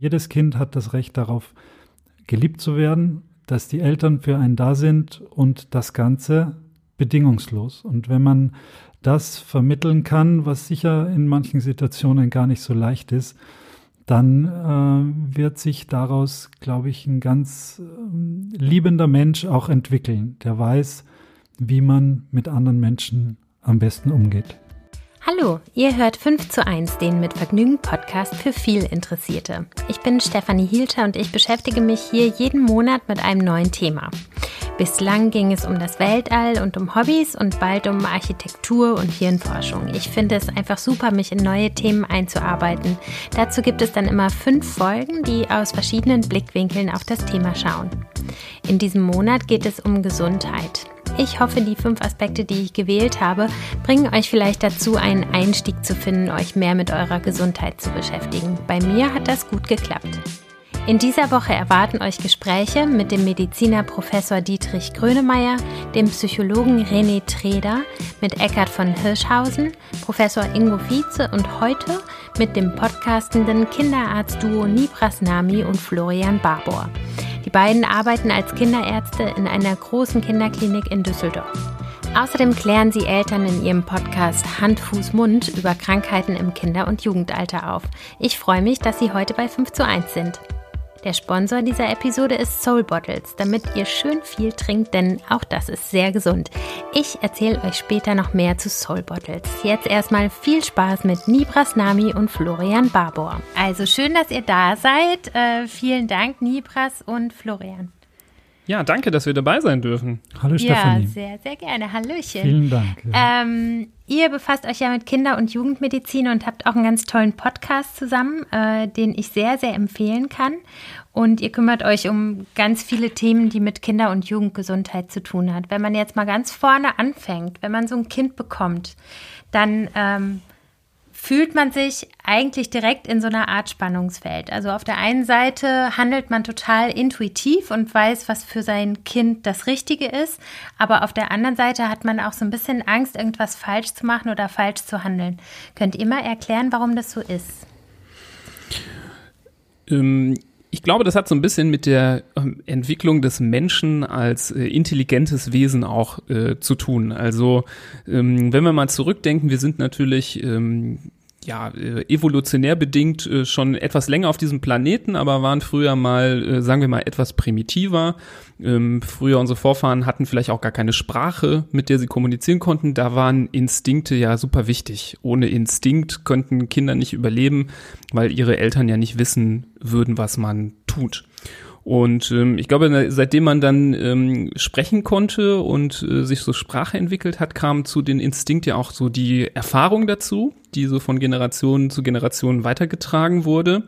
Jedes Kind hat das Recht darauf, geliebt zu werden, dass die Eltern für einen da sind und das Ganze bedingungslos. Und wenn man das vermitteln kann, was sicher in manchen Situationen gar nicht so leicht ist, dann äh, wird sich daraus, glaube ich, ein ganz äh, liebender Mensch auch entwickeln, der weiß, wie man mit anderen Menschen am besten umgeht. Hallo, ihr hört 5 zu 1, den mit Vergnügen Podcast für viel Interessierte. Ich bin Stefanie Hielscher und ich beschäftige mich hier jeden Monat mit einem neuen Thema. Bislang ging es um das Weltall und um Hobbys und bald um Architektur und Hirnforschung. Ich finde es einfach super, mich in neue Themen einzuarbeiten. Dazu gibt es dann immer fünf Folgen, die aus verschiedenen Blickwinkeln auf das Thema schauen. In diesem Monat geht es um Gesundheit. Ich hoffe, die fünf Aspekte, die ich gewählt habe, bringen euch vielleicht dazu, einen Einstieg zu finden, euch mehr mit eurer Gesundheit zu beschäftigen. Bei mir hat das gut geklappt. In dieser Woche erwarten euch Gespräche mit dem Mediziner Professor Dietrich Grönemeyer, dem Psychologen René Treder, mit Eckhard von Hirschhausen, Professor Ingo Vize und heute mit dem podcastenden Kinderarzt-Duo Nibras Nami und Florian Barbour. Die beiden arbeiten als Kinderärzte in einer großen Kinderklinik in Düsseldorf. Außerdem klären sie Eltern in ihrem Podcast Hand, Fuß, Mund über Krankheiten im Kinder- und Jugendalter auf. Ich freue mich, dass Sie heute bei 5 zu 1 sind. Der Sponsor dieser Episode ist Soul Bottles, damit ihr schön viel trinkt, denn auch das ist sehr gesund. Ich erzähle euch später noch mehr zu Soul Bottles. Jetzt erstmal viel Spaß mit Nibras Nami und Florian Barbour. Also schön, dass ihr da seid. Äh, vielen Dank, Nibras und Florian. Ja, danke, dass wir dabei sein dürfen. Hallo Stefanie. Ja, sehr, sehr gerne. Hallöchen. Vielen Dank. Ja. Ähm, ihr befasst euch ja mit Kinder- und Jugendmedizin und habt auch einen ganz tollen Podcast zusammen, äh, den ich sehr, sehr empfehlen kann. Und ihr kümmert euch um ganz viele Themen, die mit Kinder- und Jugendgesundheit zu tun hat. Wenn man jetzt mal ganz vorne anfängt, wenn man so ein Kind bekommt, dann ähm, fühlt man sich eigentlich direkt in so einer Art Spannungsfeld. Also auf der einen Seite handelt man total intuitiv und weiß, was für sein Kind das Richtige ist, aber auf der anderen Seite hat man auch so ein bisschen Angst, irgendwas falsch zu machen oder falsch zu handeln. Könnt ihr mal erklären, warum das so ist? Ähm, ich glaube, das hat so ein bisschen mit der ähm, Entwicklung des Menschen als äh, intelligentes Wesen auch äh, zu tun. Also ähm, wenn wir mal zurückdenken, wir sind natürlich ähm, ja, äh, evolutionär bedingt äh, schon etwas länger auf diesem Planeten, aber waren früher mal, äh, sagen wir mal, etwas primitiver. Ähm, früher unsere Vorfahren hatten vielleicht auch gar keine Sprache, mit der sie kommunizieren konnten. Da waren Instinkte ja super wichtig. Ohne Instinkt könnten Kinder nicht überleben, weil ihre Eltern ja nicht wissen würden, was man tut. Und ähm, ich glaube, seitdem man dann ähm, sprechen konnte und äh, sich so Sprache entwickelt hat, kam zu den Instinkt ja auch so die Erfahrung dazu, die so von Generation zu Generation weitergetragen wurde,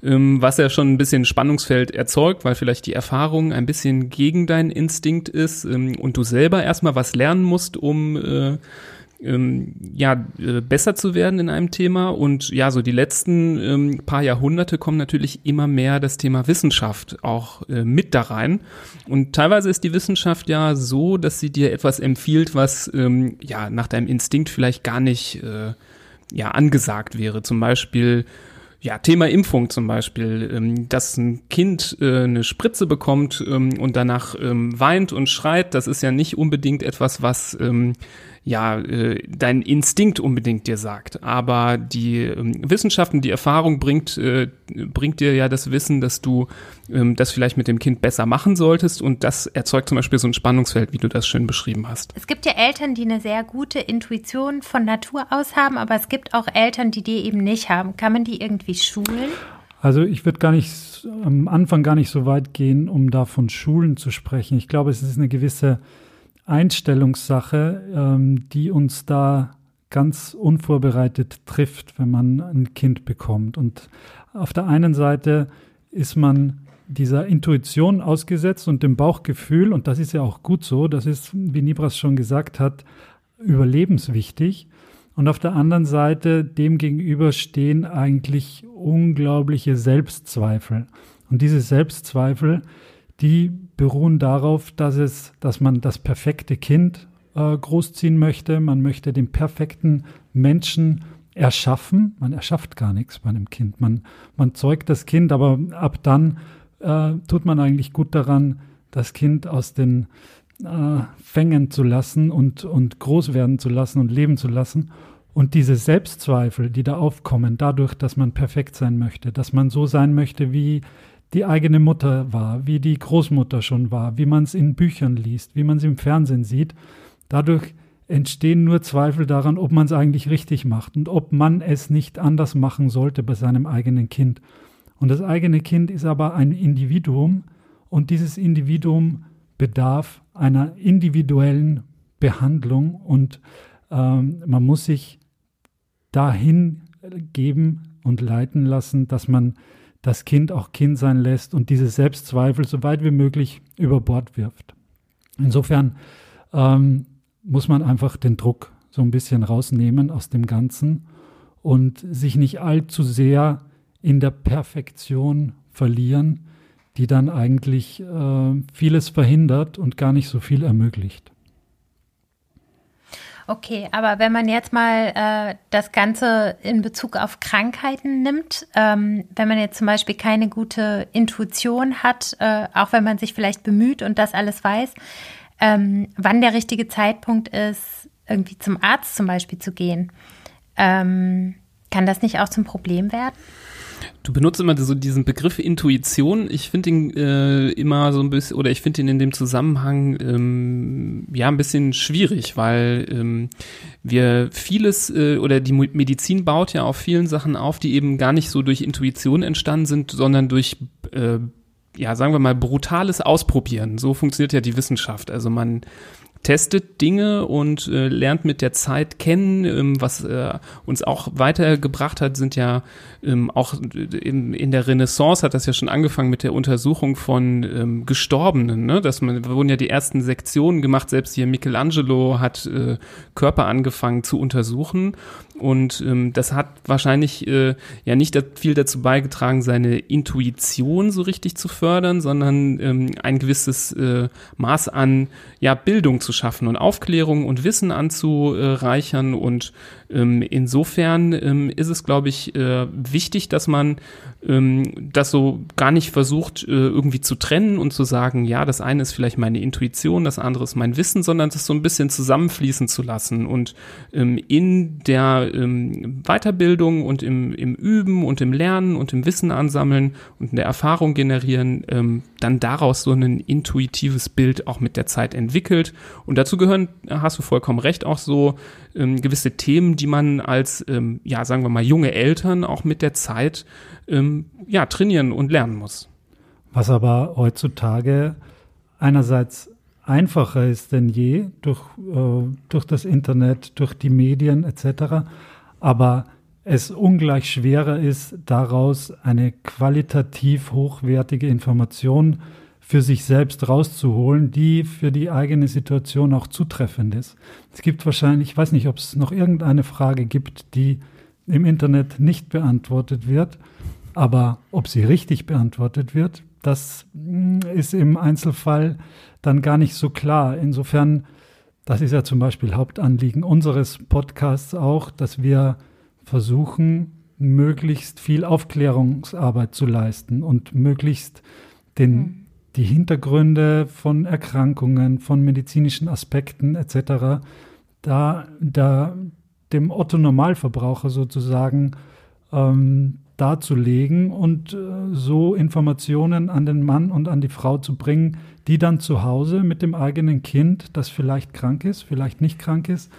ähm, was ja schon ein bisschen Spannungsfeld erzeugt, weil vielleicht die Erfahrung ein bisschen gegen deinen Instinkt ist ähm, und du selber erstmal was lernen musst, um äh, ähm, ja, äh, besser zu werden in einem Thema. Und ja, so die letzten ähm, paar Jahrhunderte kommen natürlich immer mehr das Thema Wissenschaft auch äh, mit da rein. Und teilweise ist die Wissenschaft ja so, dass sie dir etwas empfiehlt, was ähm, ja nach deinem Instinkt vielleicht gar nicht äh, ja angesagt wäre. Zum Beispiel ja, Thema Impfung zum Beispiel, ähm, dass ein Kind äh, eine Spritze bekommt ähm, und danach ähm, weint und schreit, das ist ja nicht unbedingt etwas, was ja äh, dein Instinkt unbedingt dir sagt. Aber die ähm, Wissenschaft und die Erfahrung bringt, äh, bringt dir ja das Wissen, dass du ähm, das vielleicht mit dem Kind besser machen solltest. Und das erzeugt zum Beispiel so ein Spannungsfeld, wie du das schön beschrieben hast. Es gibt ja Eltern, die eine sehr gute Intuition von Natur aus haben, aber es gibt auch Eltern, die die eben nicht haben. Kann man die irgendwie schulen? Also ich würde gar nicht am Anfang gar nicht so weit gehen, um da von Schulen zu sprechen. Ich glaube, es ist eine gewisse Einstellungssache, ähm, die uns da ganz unvorbereitet trifft, wenn man ein Kind bekommt. Und auf der einen Seite ist man dieser Intuition ausgesetzt und dem Bauchgefühl, und das ist ja auch gut so, das ist, wie Nibras schon gesagt hat, überlebenswichtig. Und auf der anderen Seite dem gegenüber stehen eigentlich unglaubliche Selbstzweifel. Und diese Selbstzweifel, die beruhen darauf, dass es, dass man das perfekte Kind äh, großziehen möchte. Man möchte den perfekten Menschen erschaffen. Man erschafft gar nichts bei einem Kind. Man, man zeugt das Kind, aber ab dann äh, tut man eigentlich gut daran, das Kind aus den äh, fängen zu lassen und, und groß werden zu lassen und leben zu lassen. Und diese Selbstzweifel, die da aufkommen, dadurch, dass man perfekt sein möchte, dass man so sein möchte, wie die eigene Mutter war, wie die Großmutter schon war, wie man es in Büchern liest, wie man es im Fernsehen sieht, dadurch entstehen nur Zweifel daran, ob man es eigentlich richtig macht und ob man es nicht anders machen sollte bei seinem eigenen Kind. Und das eigene Kind ist aber ein Individuum und dieses Individuum bedarf einer individuellen Behandlung und ähm, man muss sich dahin geben und leiten lassen, dass man das Kind auch Kind sein lässt und diese Selbstzweifel so weit wie möglich über Bord wirft. Insofern ähm, muss man einfach den Druck so ein bisschen rausnehmen aus dem Ganzen und sich nicht allzu sehr in der Perfektion verlieren, die dann eigentlich äh, vieles verhindert und gar nicht so viel ermöglicht. Okay, aber wenn man jetzt mal äh, das Ganze in Bezug auf Krankheiten nimmt, ähm, wenn man jetzt zum Beispiel keine gute Intuition hat, äh, auch wenn man sich vielleicht bemüht und das alles weiß, ähm, wann der richtige Zeitpunkt ist, irgendwie zum Arzt zum Beispiel zu gehen, ähm, kann das nicht auch zum Problem werden? Du benutzt immer so diesen Begriff Intuition. Ich finde ihn äh, immer so ein bisschen, oder ich finde ihn in dem Zusammenhang ähm, ja ein bisschen schwierig, weil ähm, wir vieles äh, oder die Medizin baut ja auf vielen Sachen auf, die eben gar nicht so durch Intuition entstanden sind, sondern durch äh, ja, sagen wir mal, brutales Ausprobieren. So funktioniert ja die Wissenschaft. Also man testet Dinge und äh, lernt mit der Zeit kennen. Ähm, was äh, uns auch weitergebracht hat, sind ja ähm, auch in, in der Renaissance hat das ja schon angefangen mit der Untersuchung von ähm, Gestorbenen. Ne? Dass man, wurden ja die ersten Sektionen gemacht. Selbst hier Michelangelo hat äh, Körper angefangen zu untersuchen. Und ähm, das hat wahrscheinlich äh, ja nicht viel dazu beigetragen, seine Intuition so richtig zu fördern, sondern ähm, ein gewisses äh, Maß an ja, Bildung zu schaffen und Aufklärung und Wissen anzureichern. Und ähm, insofern ähm, ist es, glaube ich, äh, wichtig, dass man ähm, das so gar nicht versucht, äh, irgendwie zu trennen und zu sagen, ja, das eine ist vielleicht meine Intuition, das andere ist mein Wissen, sondern das so ein bisschen zusammenfließen zu lassen und ähm, in der ähm, Weiterbildung und im, im Üben und im Lernen und im Wissen ansammeln und in der Erfahrung generieren, ähm, dann daraus so ein intuitives Bild auch mit der Zeit entwickelt. Und dazu gehören, hast du vollkommen recht, auch so ähm, gewisse Themen, die man als, ähm, ja, sagen wir mal, junge Eltern auch mit der Zeit ähm, ja, trainieren und lernen muss. Was aber heutzutage einerseits einfacher ist denn je durch, äh, durch das Internet, durch die Medien etc., aber es ungleich schwerer ist, daraus eine qualitativ hochwertige Information für sich selbst rauszuholen, die für die eigene Situation auch zutreffend ist. Es gibt wahrscheinlich, ich weiß nicht, ob es noch irgendeine Frage gibt, die im Internet nicht beantwortet wird. Aber ob sie richtig beantwortet wird, das hm, ist im Einzelfall dann gar nicht so klar. Insofern, das ist ja zum Beispiel Hauptanliegen unseres Podcasts auch, dass wir versuchen, möglichst viel Aufklärungsarbeit zu leisten und möglichst den, mhm. Die Hintergründe von Erkrankungen, von medizinischen Aspekten etc. da, da dem Otto Normalverbraucher sozusagen ähm, darzulegen und äh, so Informationen an den Mann und an die Frau zu bringen, die dann zu Hause mit dem eigenen Kind, das vielleicht krank ist, vielleicht nicht krank ist,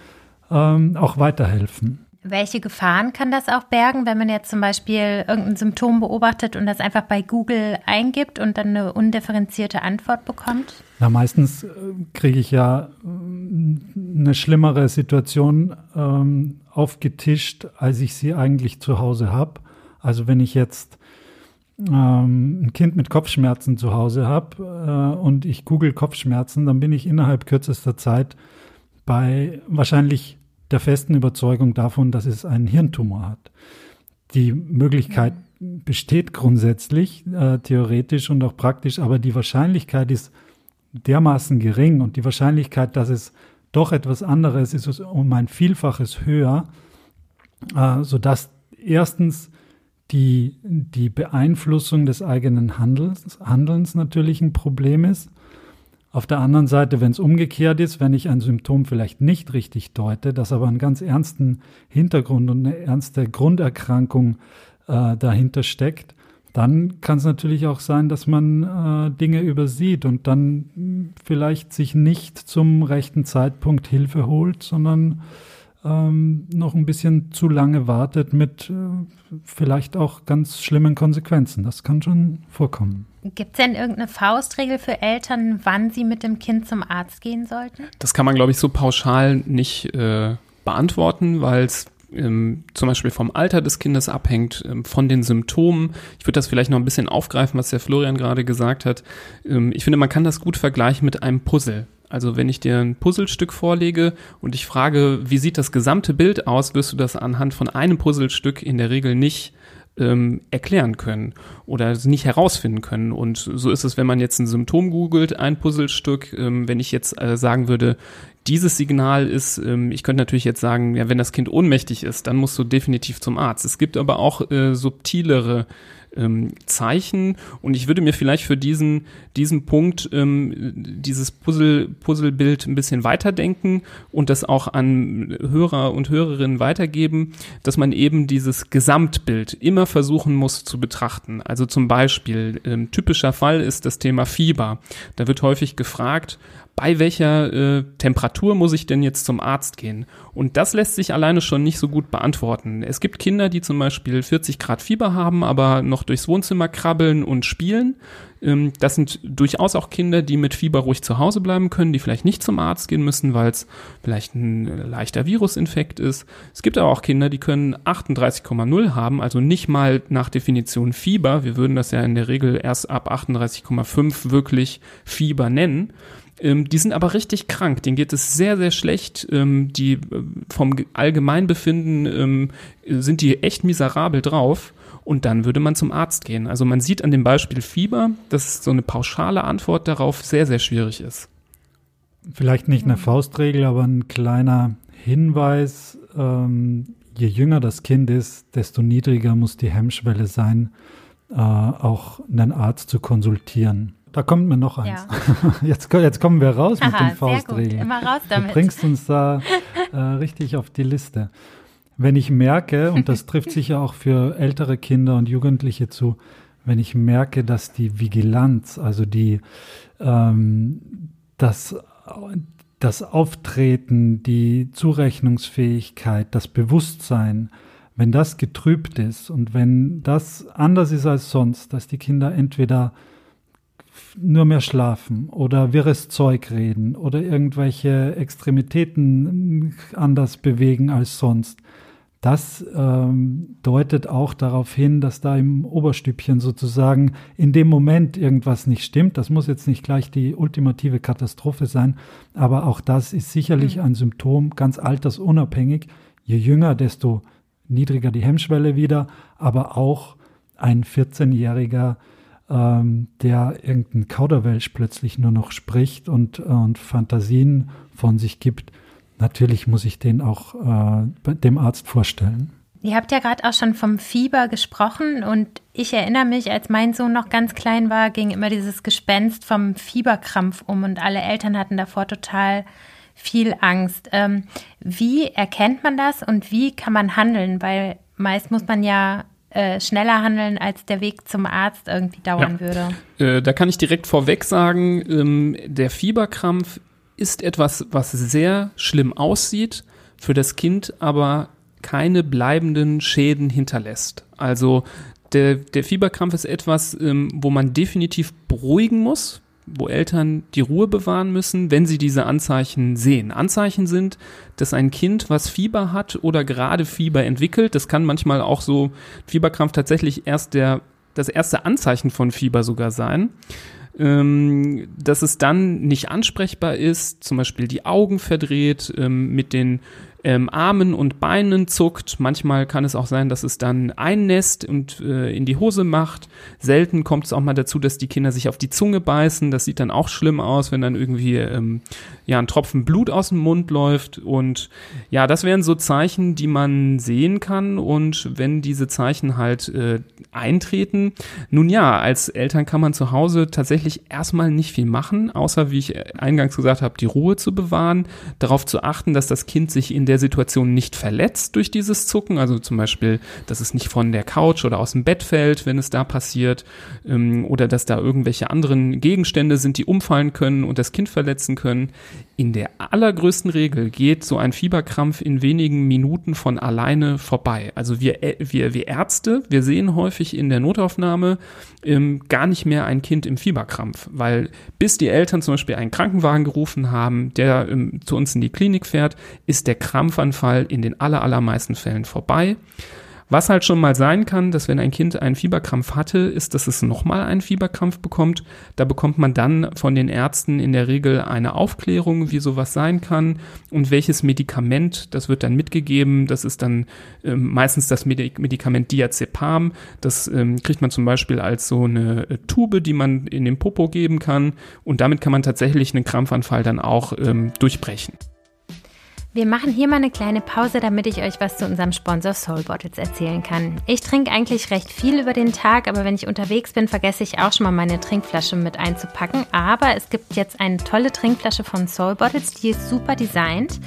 ähm, auch weiterhelfen. Welche Gefahren kann das auch bergen, wenn man jetzt zum Beispiel irgendein Symptom beobachtet und das einfach bei Google eingibt und dann eine undifferenzierte Antwort bekommt? Na, meistens äh, kriege ich ja äh, eine schlimmere Situation ähm, aufgetischt, als ich sie eigentlich zu Hause habe. Also wenn ich jetzt ähm, ein Kind mit Kopfschmerzen zu Hause habe äh, und ich google Kopfschmerzen, dann bin ich innerhalb kürzester Zeit bei wahrscheinlich der festen Überzeugung davon, dass es einen Hirntumor hat. Die Möglichkeit besteht grundsätzlich, äh, theoretisch und auch praktisch, aber die Wahrscheinlichkeit ist dermaßen gering und die Wahrscheinlichkeit, dass es doch etwas anderes ist, um ein Vielfaches höher, äh, sodass erstens die, die Beeinflussung des eigenen Handelns, Handelns natürlich ein Problem ist. Auf der anderen Seite, wenn es umgekehrt ist, wenn ich ein Symptom vielleicht nicht richtig deute, das aber einen ganz ernsten Hintergrund und eine ernste Grunderkrankung äh, dahinter steckt, dann kann es natürlich auch sein, dass man äh, Dinge übersieht und dann vielleicht sich nicht zum rechten Zeitpunkt Hilfe holt, sondern ähm, noch ein bisschen zu lange wartet mit äh, vielleicht auch ganz schlimmen Konsequenzen. Das kann schon vorkommen. Gibt es denn irgendeine Faustregel für Eltern, wann sie mit dem Kind zum Arzt gehen sollten? Das kann man, glaube ich, so pauschal nicht äh, beantworten, weil es ähm, zum Beispiel vom Alter des Kindes abhängt, ähm, von den Symptomen. Ich würde das vielleicht noch ein bisschen aufgreifen, was der Florian gerade gesagt hat. Ähm, ich finde, man kann das gut vergleichen mit einem Puzzle. Also wenn ich dir ein Puzzlestück vorlege und ich frage, wie sieht das gesamte Bild aus, wirst du das anhand von einem Puzzlestück in der Regel nicht ähm, erklären können oder nicht herausfinden können. Und so ist es, wenn man jetzt ein Symptom googelt, ein Puzzlestück. Ähm, wenn ich jetzt äh, sagen würde, dieses Signal ist, ähm, ich könnte natürlich jetzt sagen, ja, wenn das Kind ohnmächtig ist, dann musst du definitiv zum Arzt. Es gibt aber auch äh, subtilere ähm, Zeichen und ich würde mir vielleicht für diesen, diesen Punkt ähm, dieses Puzzle, Puzzlebild ein bisschen weiterdenken und das auch an Hörer und Hörerinnen weitergeben, dass man eben dieses Gesamtbild immer versuchen muss zu betrachten. Also zum Beispiel, ähm, typischer Fall ist das Thema Fieber. Da wird häufig gefragt, bei welcher äh, Temperatur muss ich denn jetzt zum Arzt gehen? Und das lässt sich alleine schon nicht so gut beantworten. Es gibt Kinder, die zum Beispiel 40 Grad Fieber haben, aber noch durchs Wohnzimmer krabbeln und spielen. Ähm, das sind durchaus auch Kinder, die mit Fieber ruhig zu Hause bleiben können, die vielleicht nicht zum Arzt gehen müssen, weil es vielleicht ein leichter Virusinfekt ist. Es gibt aber auch Kinder, die können 38,0 haben, also nicht mal nach Definition Fieber. Wir würden das ja in der Regel erst ab 38,5 wirklich Fieber nennen. Ähm, die sind aber richtig krank, denen geht es sehr, sehr schlecht. Ähm, die äh, vom Allgemeinbefinden ähm, sind die echt miserabel drauf. Und dann würde man zum Arzt gehen. Also man sieht an dem Beispiel Fieber, dass so eine pauschale Antwort darauf sehr, sehr schwierig ist. Vielleicht nicht eine Faustregel, aber ein kleiner Hinweis. Ähm, je jünger das Kind ist, desto niedriger muss die Hemmschwelle sein, äh, auch einen Arzt zu konsultieren. Da kommt mir noch eins. Ja. Jetzt, jetzt, kommen wir raus Aha, mit den Faustregeln. Immer raus damit. Du bringst uns da äh, richtig auf die Liste. Wenn ich merke, und das trifft sicher auch für ältere Kinder und Jugendliche zu, wenn ich merke, dass die Vigilanz, also die, ähm, das, das Auftreten, die Zurechnungsfähigkeit, das Bewusstsein, wenn das getrübt ist und wenn das anders ist als sonst, dass die Kinder entweder nur mehr schlafen oder wirres Zeug reden oder irgendwelche Extremitäten anders bewegen als sonst. Das ähm, deutet auch darauf hin, dass da im Oberstübchen sozusagen in dem Moment irgendwas nicht stimmt. Das muss jetzt nicht gleich die ultimative Katastrophe sein, aber auch das ist sicherlich mhm. ein Symptom, ganz altersunabhängig. Je jünger, desto niedriger die Hemmschwelle wieder, aber auch ein 14-jähriger ähm, der irgendein Kauderwelsch plötzlich nur noch spricht und, und Fantasien von sich gibt, natürlich muss ich den auch äh, dem Arzt vorstellen. Ihr habt ja gerade auch schon vom Fieber gesprochen und ich erinnere mich, als mein Sohn noch ganz klein war, ging immer dieses Gespenst vom Fieberkrampf um und alle Eltern hatten davor total viel Angst. Ähm, wie erkennt man das und wie kann man handeln? Weil meist muss man ja äh, schneller handeln, als der Weg zum Arzt irgendwie dauern ja. würde. Äh, da kann ich direkt vorweg sagen, ähm, der Fieberkrampf ist etwas, was sehr schlimm aussieht, für das Kind aber keine bleibenden Schäden hinterlässt. Also der, der Fieberkrampf ist etwas, ähm, wo man definitiv beruhigen muss, wo Eltern die Ruhe bewahren müssen, wenn sie diese Anzeichen sehen. Anzeichen sind, dass ein Kind, was Fieber hat oder gerade Fieber entwickelt, das kann manchmal auch so Fieberkrampf tatsächlich erst der, das erste Anzeichen von Fieber sogar sein, ähm, dass es dann nicht ansprechbar ist, zum Beispiel die Augen verdreht, ähm, mit den ähm, Armen und Beinen zuckt. Manchmal kann es auch sein, dass es dann einnässt und äh, in die Hose macht. Selten kommt es auch mal dazu, dass die Kinder sich auf die Zunge beißen. Das sieht dann auch schlimm aus, wenn dann irgendwie ähm, ja ein Tropfen Blut aus dem Mund läuft. Und ja, das wären so Zeichen, die man sehen kann. Und wenn diese Zeichen halt äh, eintreten, nun ja, als Eltern kann man zu Hause tatsächlich erstmal nicht viel machen, außer wie ich eingangs gesagt habe, die Ruhe zu bewahren, darauf zu achten, dass das Kind sich in der Situation nicht verletzt durch dieses Zucken, also zum Beispiel, dass es nicht von der Couch oder aus dem Bett fällt, wenn es da passiert, ähm, oder dass da irgendwelche anderen Gegenstände sind, die umfallen können und das Kind verletzen können. In der allergrößten Regel geht so ein Fieberkrampf in wenigen Minuten von alleine vorbei. Also wir, wir, wir Ärzte, wir sehen häufig in der Notaufnahme ähm, gar nicht mehr ein Kind im Fieberkrampf, weil bis die Eltern zum Beispiel einen Krankenwagen gerufen haben, der ähm, zu uns in die Klinik fährt, ist der Krampfanfall in den allermeisten Fällen vorbei. Was halt schon mal sein kann, dass wenn ein Kind einen Fieberkrampf hatte, ist, dass es nochmal einen Fieberkrampf bekommt. Da bekommt man dann von den Ärzten in der Regel eine Aufklärung, wie sowas sein kann und welches Medikament, das wird dann mitgegeben. Das ist dann ähm, meistens das Medikament Diazepam. Das ähm, kriegt man zum Beispiel als so eine äh, Tube, die man in den Popo geben kann und damit kann man tatsächlich einen Krampfanfall dann auch ähm, durchbrechen. Wir machen hier mal eine kleine Pause, damit ich euch was zu unserem Sponsor Soul Bottles erzählen kann. Ich trinke eigentlich recht viel über den Tag, aber wenn ich unterwegs bin, vergesse ich auch schon mal meine Trinkflasche mit einzupacken. Aber es gibt jetzt eine tolle Trinkflasche von Soul Bottles, die ist super designt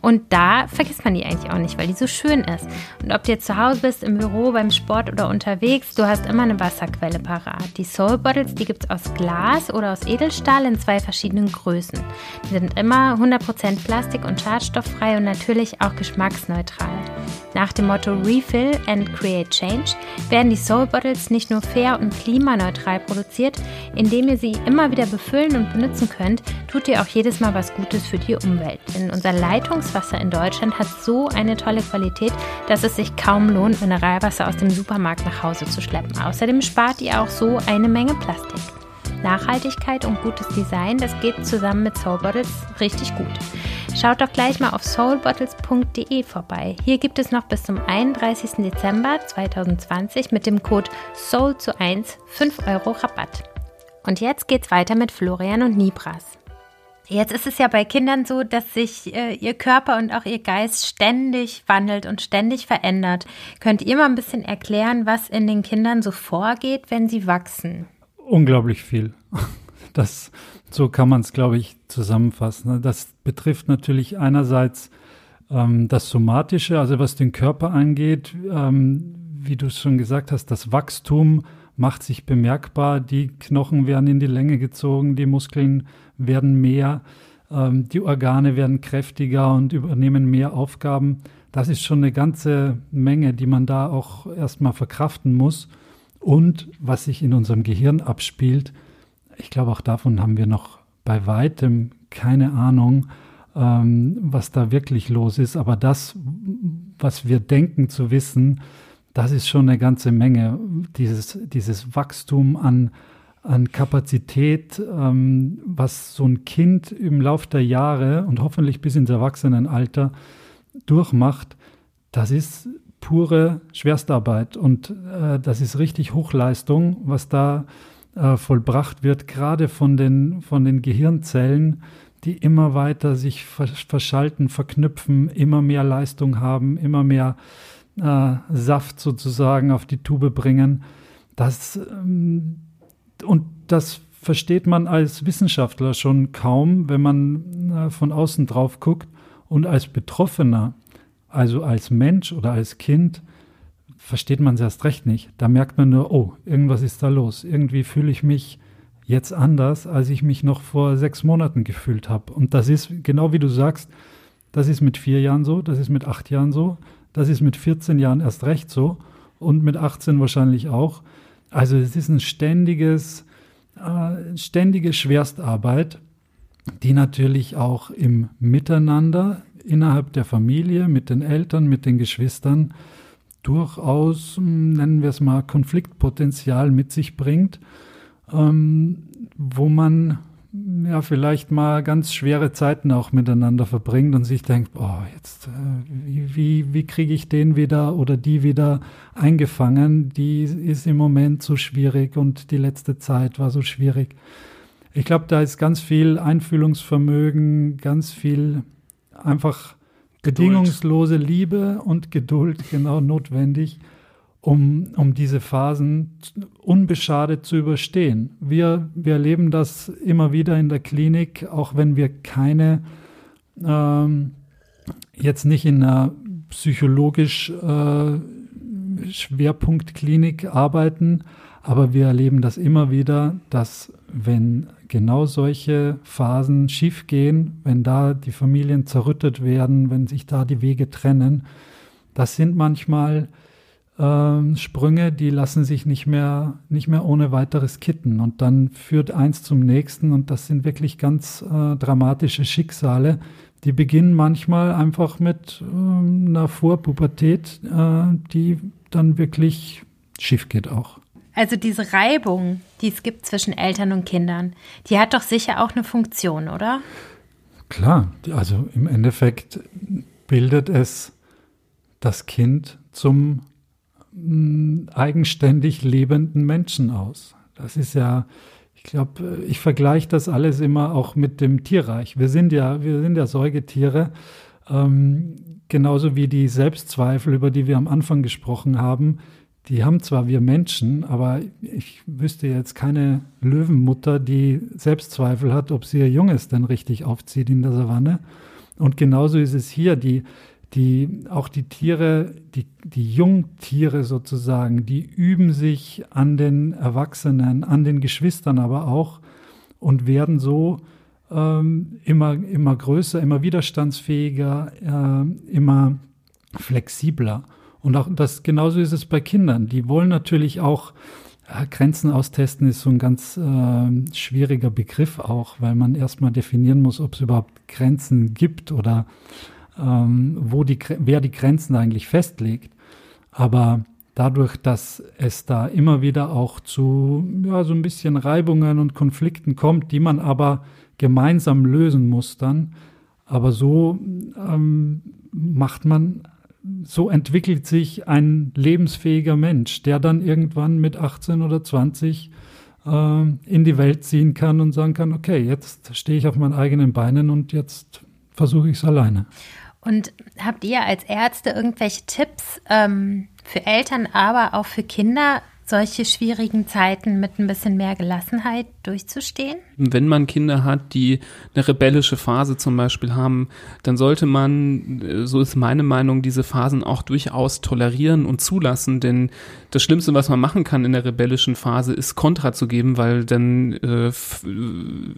und da vergisst man die eigentlich auch nicht, weil die so schön ist. Und ob du jetzt zu Hause bist, im Büro, beim Sport oder unterwegs, du hast immer eine Wasserquelle parat. Die Soul Bottles, die gibt es aus Glas oder aus Edelstahl in zwei verschiedenen Größen. Die sind immer 100% Plastik und Schadstoff geschmacksfrei und natürlich auch geschmacksneutral. Nach dem Motto Refill and Create Change werden die Soul Bottles nicht nur fair und klimaneutral produziert, indem ihr sie immer wieder befüllen und benutzen könnt, tut ihr auch jedes Mal was Gutes für die Umwelt. Denn unser Leitungswasser in Deutschland hat so eine tolle Qualität, dass es sich kaum lohnt, Mineralwasser aus dem Supermarkt nach Hause zu schleppen. Außerdem spart ihr auch so eine Menge Plastik. Nachhaltigkeit und gutes Design, das geht zusammen mit Soul Bottles richtig gut. Schaut doch gleich mal auf soulbottles.de vorbei. Hier gibt es noch bis zum 31. Dezember 2020 mit dem Code SOUL zu 1 5 Euro Rabatt. Und jetzt geht's weiter mit Florian und Nibras. Jetzt ist es ja bei Kindern so, dass sich äh, ihr Körper und auch ihr Geist ständig wandelt und ständig verändert. Könnt ihr mal ein bisschen erklären, was in den Kindern so vorgeht, wenn sie wachsen? Unglaublich viel. Das, so kann man es, glaube ich, zusammenfassen. Das betrifft natürlich einerseits ähm, das Somatische, also was den Körper angeht. Ähm, wie du schon gesagt hast, das Wachstum macht sich bemerkbar. Die Knochen werden in die Länge gezogen, die Muskeln werden mehr, ähm, die Organe werden kräftiger und übernehmen mehr Aufgaben. Das ist schon eine ganze Menge, die man da auch erstmal verkraften muss. Und was sich in unserem Gehirn abspielt, ich glaube, auch davon haben wir noch bei weitem keine Ahnung, ähm, was da wirklich los ist. Aber das, was wir denken zu wissen, das ist schon eine ganze Menge. Dieses, dieses Wachstum an, an Kapazität, ähm, was so ein Kind im Laufe der Jahre und hoffentlich bis ins Erwachsenenalter durchmacht, das ist pure Schwerstarbeit und äh, das ist richtig Hochleistung, was da äh, vollbracht wird, gerade von den, von den Gehirnzellen, die immer weiter sich verschalten, verknüpfen, immer mehr Leistung haben, immer mehr äh, Saft sozusagen auf die Tube bringen. Das, ähm, und das versteht man als Wissenschaftler schon kaum, wenn man äh, von außen drauf guckt und als Betroffener, also als Mensch oder als Kind, versteht man es erst recht nicht. Da merkt man nur, oh, irgendwas ist da los. Irgendwie fühle ich mich jetzt anders, als ich mich noch vor sechs Monaten gefühlt habe. Und das ist, genau wie du sagst, das ist mit vier Jahren so, das ist mit acht Jahren so, das ist mit 14 Jahren erst recht so und mit 18 wahrscheinlich auch. Also es ist ein ständiges, äh, ständige Schwerstarbeit, die natürlich auch im Miteinander innerhalb der Familie, mit den Eltern, mit den Geschwistern durchaus, hm, nennen wir es mal, Konfliktpotenzial mit sich bringt, ähm, wo man ja vielleicht mal ganz schwere Zeiten auch miteinander verbringt und sich denkt, boah, jetzt, äh, wie, wie, wie kriege ich den wieder oder die wieder eingefangen? Die ist im Moment so schwierig und die letzte Zeit war so schwierig. Ich glaube, da ist ganz viel Einfühlungsvermögen, ganz viel einfach Geduld. bedingungslose Liebe und Geduld genau notwendig um, um diese Phasen unbeschadet zu überstehen. Wir, wir erleben das immer wieder in der Klinik, auch wenn wir keine, ähm, jetzt nicht in einer psychologisch äh, Schwerpunktklinik arbeiten, aber wir erleben das immer wieder, dass wenn genau solche Phasen schiefgehen, wenn da die Familien zerrüttet werden, wenn sich da die Wege trennen, das sind manchmal ähm, Sprünge, die lassen sich nicht mehr, nicht mehr ohne weiteres kitten. Und dann führt eins zum nächsten und das sind wirklich ganz äh, dramatische Schicksale. Die beginnen manchmal einfach mit äh, einer Vorpubertät, äh, die dann wirklich schief geht auch. Also diese Reibung, die es gibt zwischen Eltern und Kindern, die hat doch sicher auch eine Funktion, oder? Klar, also im Endeffekt bildet es das Kind zum eigenständig lebenden Menschen aus. Das ist ja, ich glaube, ich vergleiche das alles immer auch mit dem Tierreich. Wir sind ja, wir sind ja Säugetiere, ähm, genauso wie die Selbstzweifel, über die wir am Anfang gesprochen haben. Die haben zwar wir Menschen, aber ich wüsste jetzt keine Löwenmutter, die Selbstzweifel hat, ob sie ihr Junges denn richtig aufzieht in der Savanne. Und genauso ist es hier. Die, die, auch die Tiere, die, die Jungtiere sozusagen, die üben sich an den Erwachsenen, an den Geschwistern aber auch und werden so ähm, immer, immer größer, immer widerstandsfähiger, äh, immer flexibler. Und auch das, genauso ist es bei Kindern. Die wollen natürlich auch ja, Grenzen austesten ist so ein ganz äh, schwieriger Begriff auch, weil man erstmal definieren muss, ob es überhaupt Grenzen gibt oder ähm, wo die, wer die Grenzen eigentlich festlegt. Aber dadurch, dass es da immer wieder auch zu ja, so ein bisschen Reibungen und Konflikten kommt, die man aber gemeinsam lösen muss dann. Aber so ähm, macht man, so entwickelt sich ein lebensfähiger Mensch, der dann irgendwann mit 18 oder 20 äh, in die Welt ziehen kann und sagen kann, okay, jetzt stehe ich auf meinen eigenen Beinen und jetzt versuche ich es alleine. Und habt ihr als Ärzte irgendwelche Tipps ähm, für Eltern, aber auch für Kinder, solche schwierigen Zeiten mit ein bisschen mehr Gelassenheit durchzustehen? Wenn man Kinder hat, die eine rebellische Phase zum Beispiel haben, dann sollte man, äh, so ist meine Meinung, diese Phasen auch durchaus tolerieren und zulassen, denn das Schlimmste, was man machen kann in der rebellischen Phase, ist Kontra zu geben, weil dann äh,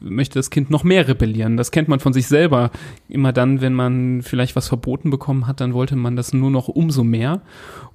möchte das Kind noch mehr rebellieren. Das kennt man von sich selber. Immer dann, wenn man vielleicht was verboten bekommen hat, dann wollte man das nur noch umso mehr.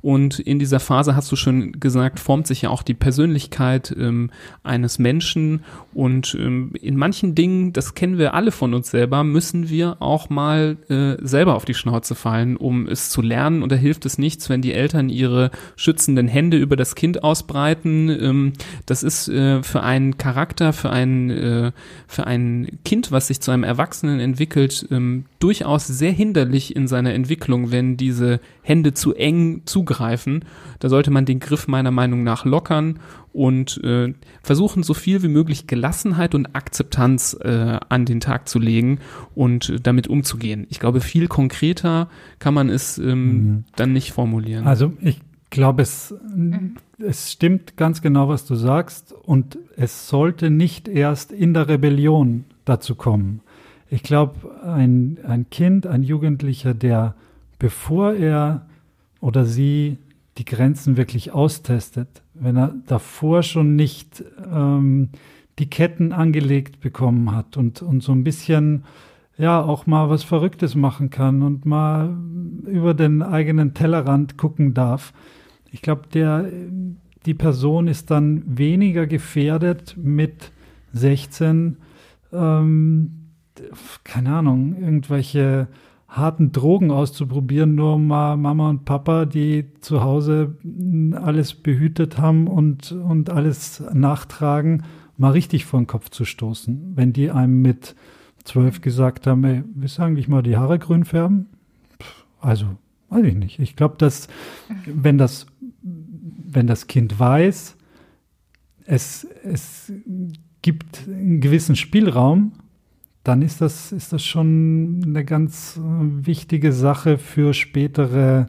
Und in dieser Phase, hast du schon gesagt, formt sich ja auch die Persönlichkeit ähm, eines Menschen. Und ähm, in manchen Dingen, das kennen wir alle von uns selber, müssen wir auch mal äh, selber auf die Schnauze fallen, um es zu lernen. Und da hilft es nichts, wenn die Eltern ihre schützenden Hände über das Kind ausbreiten. Ähm, das ist äh, für einen Charakter, für ein, äh, für ein Kind, was sich zu einem Erwachsenen entwickelt, ähm, durchaus sehr hinderlich in seiner Entwicklung, wenn diese Hände zu eng zugreifen. Da sollte man den Griff meiner Meinung nach lockern und äh, versuchen, so viel wie möglich Gelassenheit und Akzeptanz äh, an den Tag zu legen und äh, damit umzugehen. Ich glaube, viel konkreter kann man es ähm, mhm. dann nicht formulieren. Also ich glaube, es, es stimmt ganz genau, was du sagst und es sollte nicht erst in der Rebellion dazu kommen. Ich glaube, ein, ein Kind, ein Jugendlicher, der bevor er oder sie die Grenzen wirklich austestet, wenn er davor schon nicht ähm, die Ketten angelegt bekommen hat und, und so ein bisschen ja auch mal was Verrücktes machen kann und mal über den eigenen Tellerrand gucken darf. Ich glaube, die Person ist dann weniger gefährdet mit 16 ähm, keine Ahnung, irgendwelche harten Drogen auszuprobieren, nur mal Mama und Papa, die zu Hause alles behütet haben und, und alles nachtragen, mal richtig vor den Kopf zu stoßen. Wenn die einem mit zwölf gesagt haben, ey, willst du eigentlich mal die Haare grün färben? Also, weiß ich nicht. Ich glaube, dass, wenn das, wenn das Kind weiß, es, es gibt einen gewissen Spielraum, dann ist das, ist das schon eine ganz äh, wichtige Sache für spätere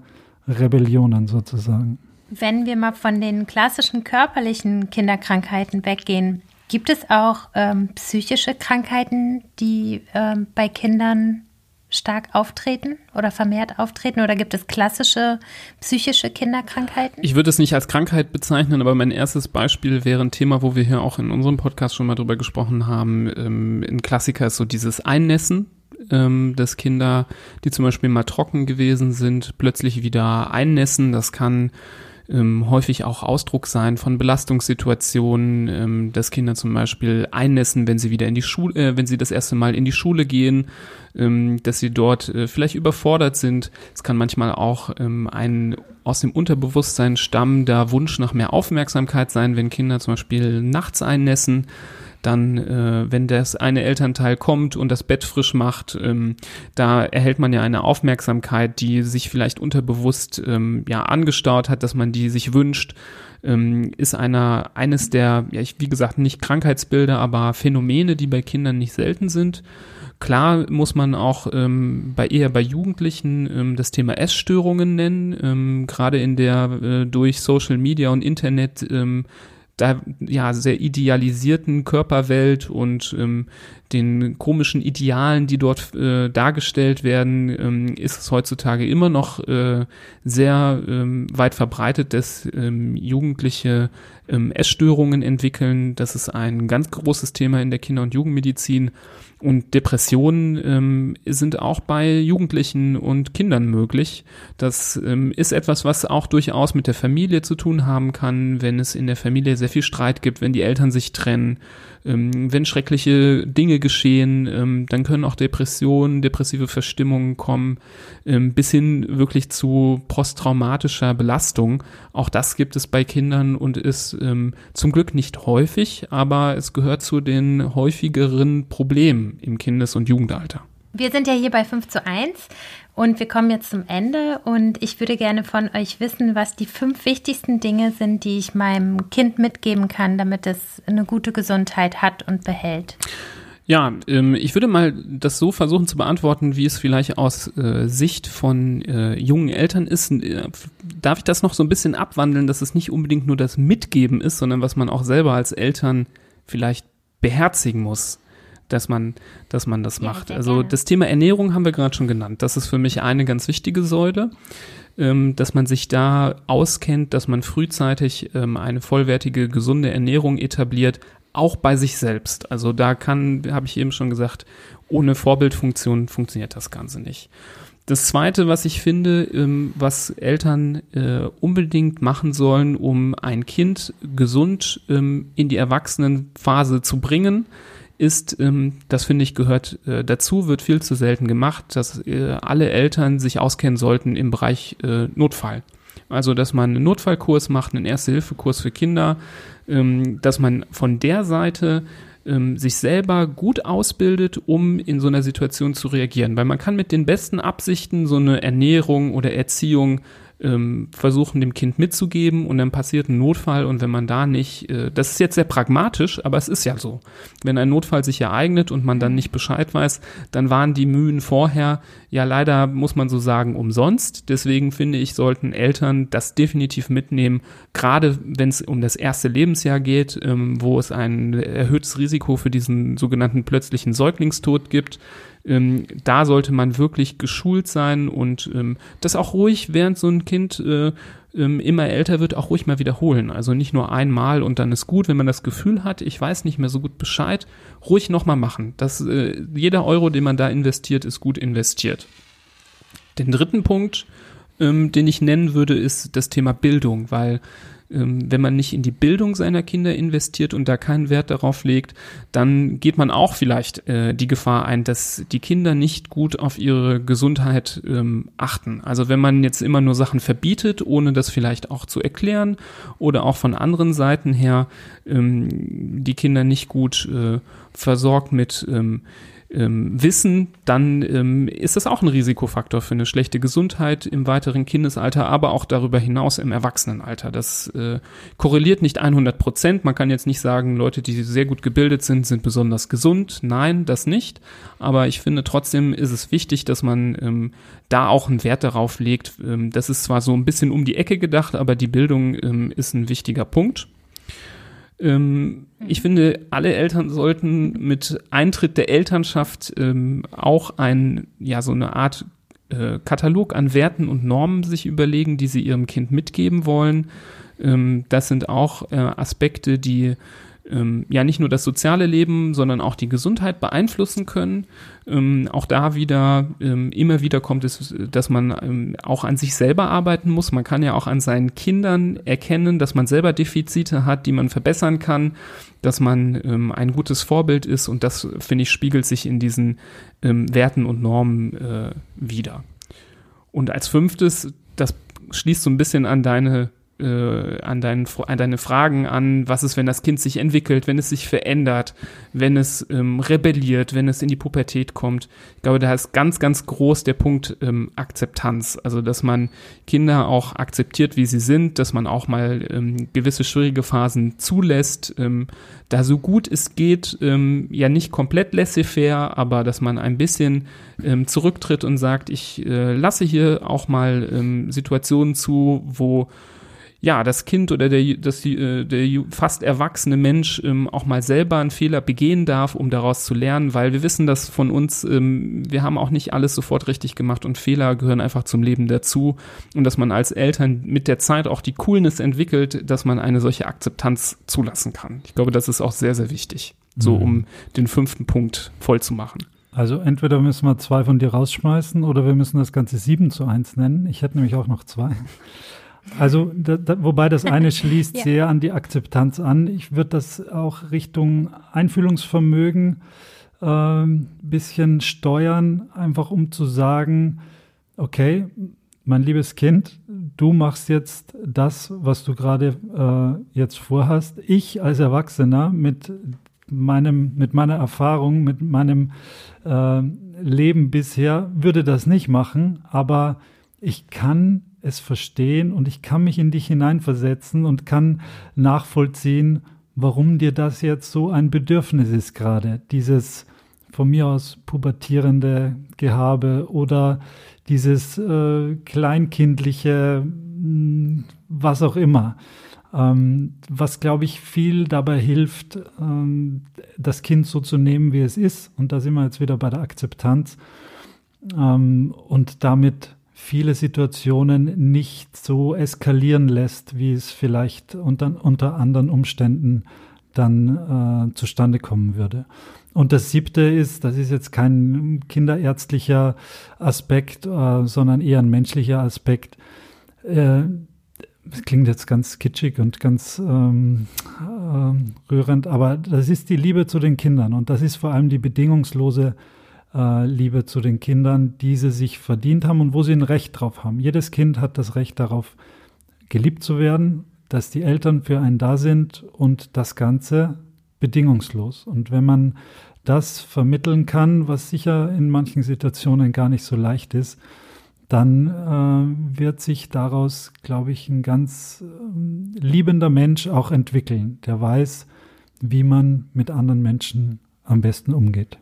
Rebellionen sozusagen. Wenn wir mal von den klassischen körperlichen Kinderkrankheiten weggehen, gibt es auch ähm, psychische Krankheiten, die ähm, bei Kindern stark auftreten oder vermehrt auftreten? Oder gibt es klassische psychische Kinderkrankheiten? Ich würde es nicht als Krankheit bezeichnen, aber mein erstes Beispiel wäre ein Thema, wo wir hier auch in unserem Podcast schon mal drüber gesprochen haben. Ähm, ein Klassiker ist so dieses Einnässen ähm, dass Kinder, die zum Beispiel mal trocken gewesen sind, plötzlich wieder einnässen. Das kann ähm, häufig auch Ausdruck sein von Belastungssituationen, ähm, dass Kinder zum Beispiel einnässen, wenn sie wieder in die Schule, äh, wenn sie das erste Mal in die Schule gehen, ähm, dass sie dort äh, vielleicht überfordert sind. Es kann manchmal auch ähm, ein aus dem Unterbewusstsein stammender Wunsch nach mehr Aufmerksamkeit sein, wenn Kinder zum Beispiel nachts einnässen dann, äh, wenn das eine Elternteil kommt und das Bett frisch macht, ähm, da erhält man ja eine Aufmerksamkeit, die sich vielleicht unterbewusst ähm, ja angestaut hat, dass man die sich wünscht. Ähm, ist einer eines der, ja, ich, wie gesagt, nicht Krankheitsbilder, aber Phänomene, die bei Kindern nicht selten sind. Klar muss man auch ähm, bei eher bei Jugendlichen ähm, das Thema Essstörungen nennen, ähm, gerade in der äh, durch Social Media und Internet ähm, da ja sehr idealisierten Körperwelt und ähm, den komischen Idealen, die dort äh, dargestellt werden, ähm, ist es heutzutage immer noch äh, sehr ähm, weit verbreitet, dass ähm, Jugendliche ähm, Essstörungen entwickeln. Das ist ein ganz großes Thema in der Kinder- und Jugendmedizin. Und Depressionen ähm, sind auch bei Jugendlichen und Kindern möglich. Das ähm, ist etwas, was auch durchaus mit der Familie zu tun haben kann, wenn es in der Familie sehr viel Streit gibt, wenn die Eltern sich trennen, ähm, wenn schreckliche Dinge geschehen, ähm, dann können auch Depressionen, depressive Verstimmungen kommen, ähm, bis hin wirklich zu posttraumatischer Belastung. Auch das gibt es bei Kindern und ist ähm, zum Glück nicht häufig, aber es gehört zu den häufigeren Problemen im Kindes- und Jugendalter. Wir sind ja hier bei 5 zu 1 und wir kommen jetzt zum Ende und ich würde gerne von euch wissen, was die fünf wichtigsten Dinge sind, die ich meinem Kind mitgeben kann, damit es eine gute Gesundheit hat und behält. Ja, ähm, ich würde mal das so versuchen zu beantworten, wie es vielleicht aus äh, Sicht von äh, jungen Eltern ist. Äh, darf ich das noch so ein bisschen abwandeln, dass es nicht unbedingt nur das Mitgeben ist, sondern was man auch selber als Eltern vielleicht beherzigen muss dass man, dass man das ja, macht. Also gerne. das Thema Ernährung haben wir gerade schon genannt. Das ist für mich eine ganz wichtige Säule, ähm, dass man sich da auskennt, dass man frühzeitig ähm, eine vollwertige, gesunde Ernährung etabliert, auch bei sich selbst. Also da kann, habe ich eben schon gesagt, ohne Vorbildfunktion funktioniert das Ganze nicht. Das Zweite, was ich finde, ähm, was Eltern äh, unbedingt machen sollen, um ein Kind gesund ähm, in die Erwachsenenphase zu bringen, ist, ähm, das finde ich gehört äh, dazu, wird viel zu selten gemacht, dass äh, alle Eltern sich auskennen sollten im Bereich äh, Notfall. Also, dass man einen Notfallkurs macht, einen Erste-Hilfe-Kurs für Kinder, ähm, dass man von der Seite ähm, sich selber gut ausbildet, um in so einer Situation zu reagieren. Weil man kann mit den besten Absichten so eine Ernährung oder Erziehung ähm, versuchen, dem Kind mitzugeben und dann passiert ein Notfall und wenn man da nicht, äh, das ist jetzt sehr pragmatisch, aber es ist ja so. Wenn ein Notfall sich ereignet und man dann nicht Bescheid weiß, dann waren die Mühen vorher ja leider, muss man so sagen, umsonst. Deswegen finde ich, sollten Eltern das definitiv mitnehmen, gerade wenn es um das erste Lebensjahr geht, ähm, wo es ein erhöhtes Risiko für diesen sogenannten plötzlichen Säuglingstod gibt ähm, da sollte man wirklich geschult sein und ähm, das auch ruhig, während so ein Kind äh, ähm, immer älter wird, auch ruhig mal wiederholen. Also nicht nur einmal und dann ist gut, wenn man das Gefühl hat, ich weiß nicht mehr so gut Bescheid, ruhig nochmal machen. Das, äh, jeder Euro, den man da investiert, ist gut investiert. Den dritten Punkt, ähm, den ich nennen würde, ist das Thema Bildung, weil wenn man nicht in die Bildung seiner Kinder investiert und da keinen Wert darauf legt, dann geht man auch vielleicht äh, die Gefahr ein, dass die Kinder nicht gut auf ihre Gesundheit ähm, achten. Also wenn man jetzt immer nur Sachen verbietet, ohne das vielleicht auch zu erklären oder auch von anderen Seiten her ähm, die Kinder nicht gut äh, versorgt mit ähm, ähm, wissen, dann ähm, ist das auch ein Risikofaktor für eine schlechte Gesundheit im weiteren Kindesalter, aber auch darüber hinaus im Erwachsenenalter. Das äh, korreliert nicht 100 Prozent. Man kann jetzt nicht sagen, Leute, die sehr gut gebildet sind, sind besonders gesund. Nein, das nicht. Aber ich finde trotzdem ist es wichtig, dass man ähm, da auch einen Wert darauf legt. Ähm, das ist zwar so ein bisschen um die Ecke gedacht, aber die Bildung ähm, ist ein wichtiger Punkt. Ähm, ich finde, alle Eltern sollten mit Eintritt der Elternschaft ähm, auch ein, ja, so eine Art äh, Katalog an Werten und Normen sich überlegen, die sie ihrem Kind mitgeben wollen. Ähm, das sind auch äh, Aspekte, die ähm, ja nicht nur das soziale Leben, sondern auch die Gesundheit beeinflussen können. Ähm, auch da wieder, ähm, immer wieder kommt es, dass man ähm, auch an sich selber arbeiten muss. Man kann ja auch an seinen Kindern erkennen, dass man selber Defizite hat, die man verbessern kann, dass man ähm, ein gutes Vorbild ist und das, finde ich, spiegelt sich in diesen ähm, Werten und Normen äh, wieder. Und als fünftes, das schließt so ein bisschen an deine äh, an, deinen, an deine Fragen an, was ist, wenn das Kind sich entwickelt, wenn es sich verändert, wenn es ähm, rebelliert, wenn es in die Pubertät kommt. Ich glaube, da ist ganz, ganz groß der Punkt ähm, Akzeptanz. Also, dass man Kinder auch akzeptiert, wie sie sind, dass man auch mal ähm, gewisse schwierige Phasen zulässt, ähm, da so gut es geht, ähm, ja nicht komplett laissez-faire, aber dass man ein bisschen ähm, zurücktritt und sagt, ich äh, lasse hier auch mal Situationen zu, wo ja, das Kind oder der, das, äh, der fast erwachsene Mensch ähm, auch mal selber einen Fehler begehen darf, um daraus zu lernen, weil wir wissen das von uns, ähm, wir haben auch nicht alles sofort richtig gemacht und Fehler gehören einfach zum Leben dazu und dass man als Eltern mit der Zeit auch die Coolness entwickelt, dass man eine solche Akzeptanz zulassen kann. Ich glaube, das ist auch sehr, sehr wichtig, so mhm. um den fünften Punkt voll zu machen. Also entweder müssen wir zwei von dir rausschmeißen oder wir müssen das Ganze sieben zu eins nennen. Ich hätte nämlich auch noch zwei. Also, da, da, wobei das eine schließt ja. sehr an die Akzeptanz an. Ich würde das auch Richtung Einfühlungsvermögen ein äh, bisschen steuern, einfach um zu sagen, okay, mein liebes Kind, du machst jetzt das, was du gerade äh, jetzt vorhast. Ich als Erwachsener mit meinem, mit meiner Erfahrung, mit meinem äh, Leben bisher würde das nicht machen, aber ich kann es verstehen und ich kann mich in dich hineinversetzen und kann nachvollziehen, warum dir das jetzt so ein Bedürfnis ist gerade. Dieses von mir aus pubertierende Gehabe oder dieses äh, kleinkindliche, hm, was auch immer. Ähm, was, glaube ich, viel dabei hilft, ähm, das Kind so zu nehmen, wie es ist. Und da sind wir jetzt wieder bei der Akzeptanz. Ähm, und damit viele Situationen nicht so eskalieren lässt, wie es vielleicht unter, unter anderen Umständen dann äh, zustande kommen würde. Und das siebte ist, das ist jetzt kein kinderärztlicher Aspekt, äh, sondern eher ein menschlicher Aspekt. Äh, das klingt jetzt ganz kitschig und ganz ähm, äh, rührend, aber das ist die Liebe zu den Kindern und das ist vor allem die bedingungslose äh, Liebe zu den Kindern, die sie sich verdient haben und wo sie ein Recht drauf haben. Jedes Kind hat das Recht darauf, geliebt zu werden, dass die Eltern für einen da sind und das Ganze bedingungslos. Und wenn man das vermitteln kann, was sicher in manchen Situationen gar nicht so leicht ist, dann äh, wird sich daraus, glaube ich, ein ganz äh, liebender Mensch auch entwickeln, der weiß, wie man mit anderen Menschen am besten umgeht.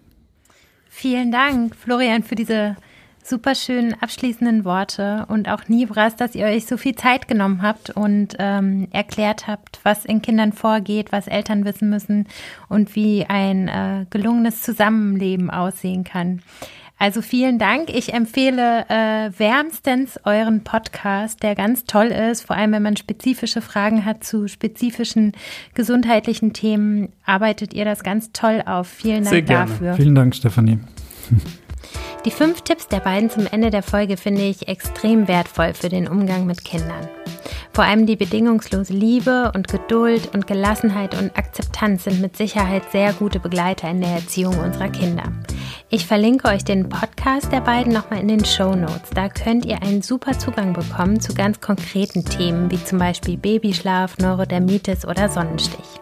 Vielen Dank, Florian, für diese super schönen abschließenden Worte und auch Nivras, dass ihr euch so viel Zeit genommen habt und ähm, erklärt habt, was in Kindern vorgeht, was Eltern wissen müssen und wie ein äh, gelungenes Zusammenleben aussehen kann. Also vielen Dank. Ich empfehle äh, wärmstens euren Podcast, der ganz toll ist. Vor allem, wenn man spezifische Fragen hat zu spezifischen gesundheitlichen Themen, arbeitet ihr das ganz toll auf. Vielen Dank Sehr gerne. dafür. Vielen Dank, Stefanie. Die fünf Tipps der beiden zum Ende der Folge finde ich extrem wertvoll für den Umgang mit Kindern. Vor allem die bedingungslose Liebe und Geduld und Gelassenheit und Akzeptanz sind mit Sicherheit sehr gute Begleiter in der Erziehung unserer Kinder. Ich verlinke euch den Podcast der beiden nochmal in den Show Notes. Da könnt ihr einen super Zugang bekommen zu ganz konkreten Themen, wie zum Beispiel Babyschlaf, Neurodermitis oder Sonnenstich.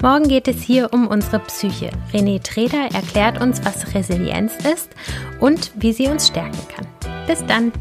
Morgen geht es hier um unsere Psyche. René Treder erklärt uns, was Resilienz ist und wie sie uns stärken kann. Bis dann!